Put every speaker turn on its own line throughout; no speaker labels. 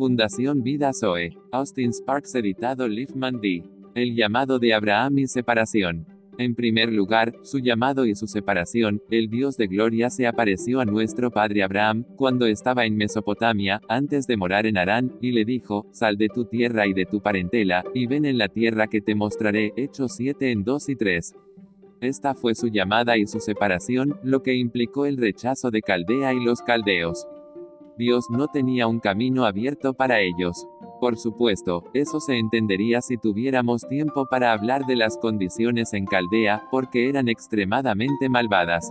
Fundación Vida Zoe. Austin Sparks editado Liefman D. El llamado de Abraham y separación. En primer lugar, su llamado y su separación, el Dios de gloria se apareció a nuestro padre Abraham, cuando estaba en Mesopotamia, antes de morar en Harán, y le dijo, sal de tu tierra y de tu parentela, y ven en la tierra que te mostraré. Hechos 7 en 2 y 3. Esta fue su llamada y su separación, lo que implicó el rechazo de Caldea y los caldeos. Dios no tenía un camino abierto para ellos. Por supuesto, eso se entendería si tuviéramos tiempo para hablar de las condiciones en Caldea, porque eran extremadamente malvadas.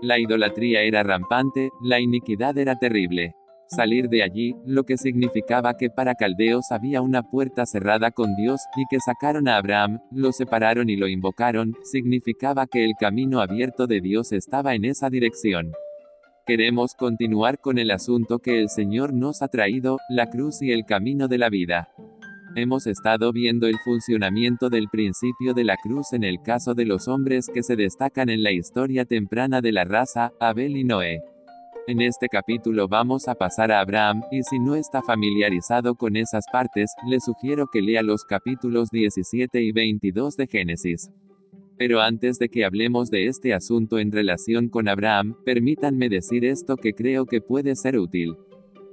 La idolatría era rampante, la iniquidad era terrible. Salir de allí, lo que significaba que para caldeos había una puerta cerrada con Dios, y que sacaron a Abraham, lo separaron y lo invocaron, significaba que el camino abierto de Dios estaba en esa dirección. Queremos continuar con el asunto que el Señor nos ha traído, la cruz y el camino de la vida. Hemos estado viendo el funcionamiento del principio de la cruz en el caso de los hombres que se destacan en la historia temprana de la raza, Abel y Noé. En este capítulo vamos a pasar a Abraham, y si no está familiarizado con esas partes, le sugiero que lea los capítulos 17 y 22 de Génesis. Pero antes de que hablemos de este asunto en relación con Abraham, permítanme decir esto que creo que puede ser útil.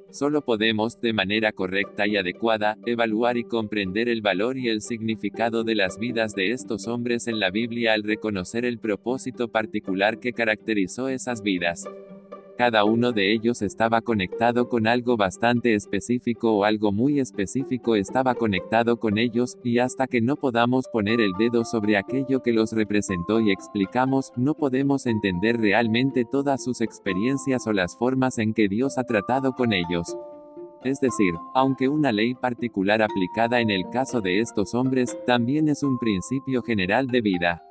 Solo podemos, de manera correcta y adecuada, evaluar y comprender el valor y el significado de las vidas de estos hombres en la Biblia al reconocer el propósito particular que caracterizó esas vidas. Cada uno de ellos estaba conectado con algo bastante específico o algo muy específico estaba conectado con ellos, y hasta que no podamos poner el dedo sobre aquello que los representó y explicamos, no podemos entender realmente todas sus experiencias o las formas en que Dios ha tratado con ellos. Es decir, aunque una ley particular aplicada en el caso de estos hombres, también es un principio general de vida.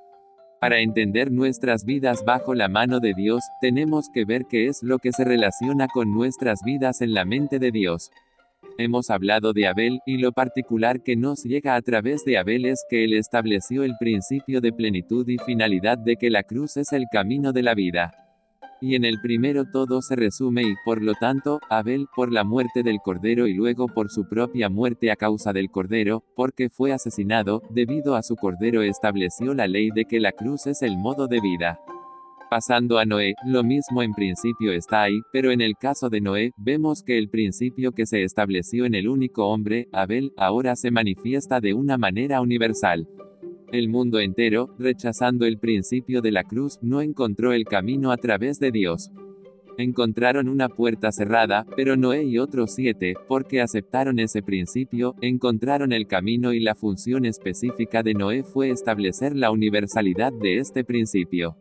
Para entender nuestras vidas bajo la mano de Dios, tenemos que ver qué es lo que se relaciona con nuestras vidas en la mente de Dios. Hemos hablado de Abel, y lo particular que nos llega a través de Abel es que él estableció el principio de plenitud y finalidad de que la cruz es el camino de la vida. Y en el primero todo se resume y, por lo tanto, Abel, por la muerte del Cordero y luego por su propia muerte a causa del Cordero, porque fue asesinado, debido a su Cordero estableció la ley de que la cruz es el modo de vida. Pasando a Noé, lo mismo en principio está ahí, pero en el caso de Noé, vemos que el principio que se estableció en el único hombre, Abel, ahora se manifiesta de una manera universal. El mundo entero, rechazando el principio de la cruz, no encontró el camino a través de Dios. Encontraron una puerta cerrada, pero Noé y otros siete, porque aceptaron ese principio, encontraron el camino y la función específica de Noé fue establecer la universalidad de este principio.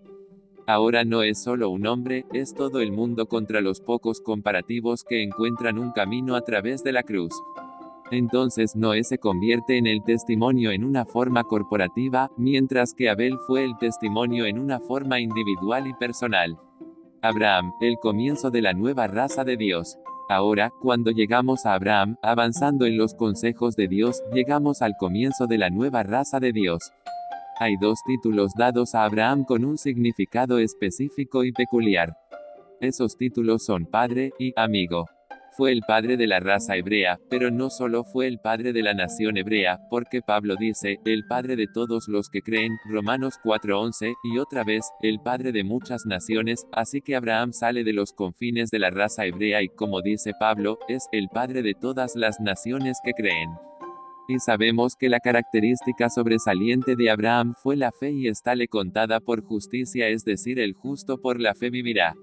Ahora no es solo un hombre, es todo el mundo contra los pocos comparativos que encuentran un camino a través de la cruz. Entonces Noé se convierte en el testimonio en una forma corporativa, mientras que Abel fue el testimonio en una forma individual y personal. Abraham, el comienzo de la nueva raza de Dios. Ahora, cuando llegamos a Abraham, avanzando en los consejos de Dios, llegamos al comienzo de la nueva raza de Dios. Hay dos títulos dados a Abraham con un significado específico y peculiar. Esos títulos son Padre y Amigo. Fue el padre de la raza hebrea, pero no solo fue el padre de la nación hebrea, porque Pablo dice, el padre de todos los que creen, Romanos 4:11, y otra vez, el padre de muchas naciones, así que Abraham sale de los confines de la raza hebrea y como dice Pablo, es el padre de todas las naciones que creen. Y sabemos que la característica sobresaliente de Abraham fue la fe y está le contada por justicia, es decir, el justo por la fe vivirá.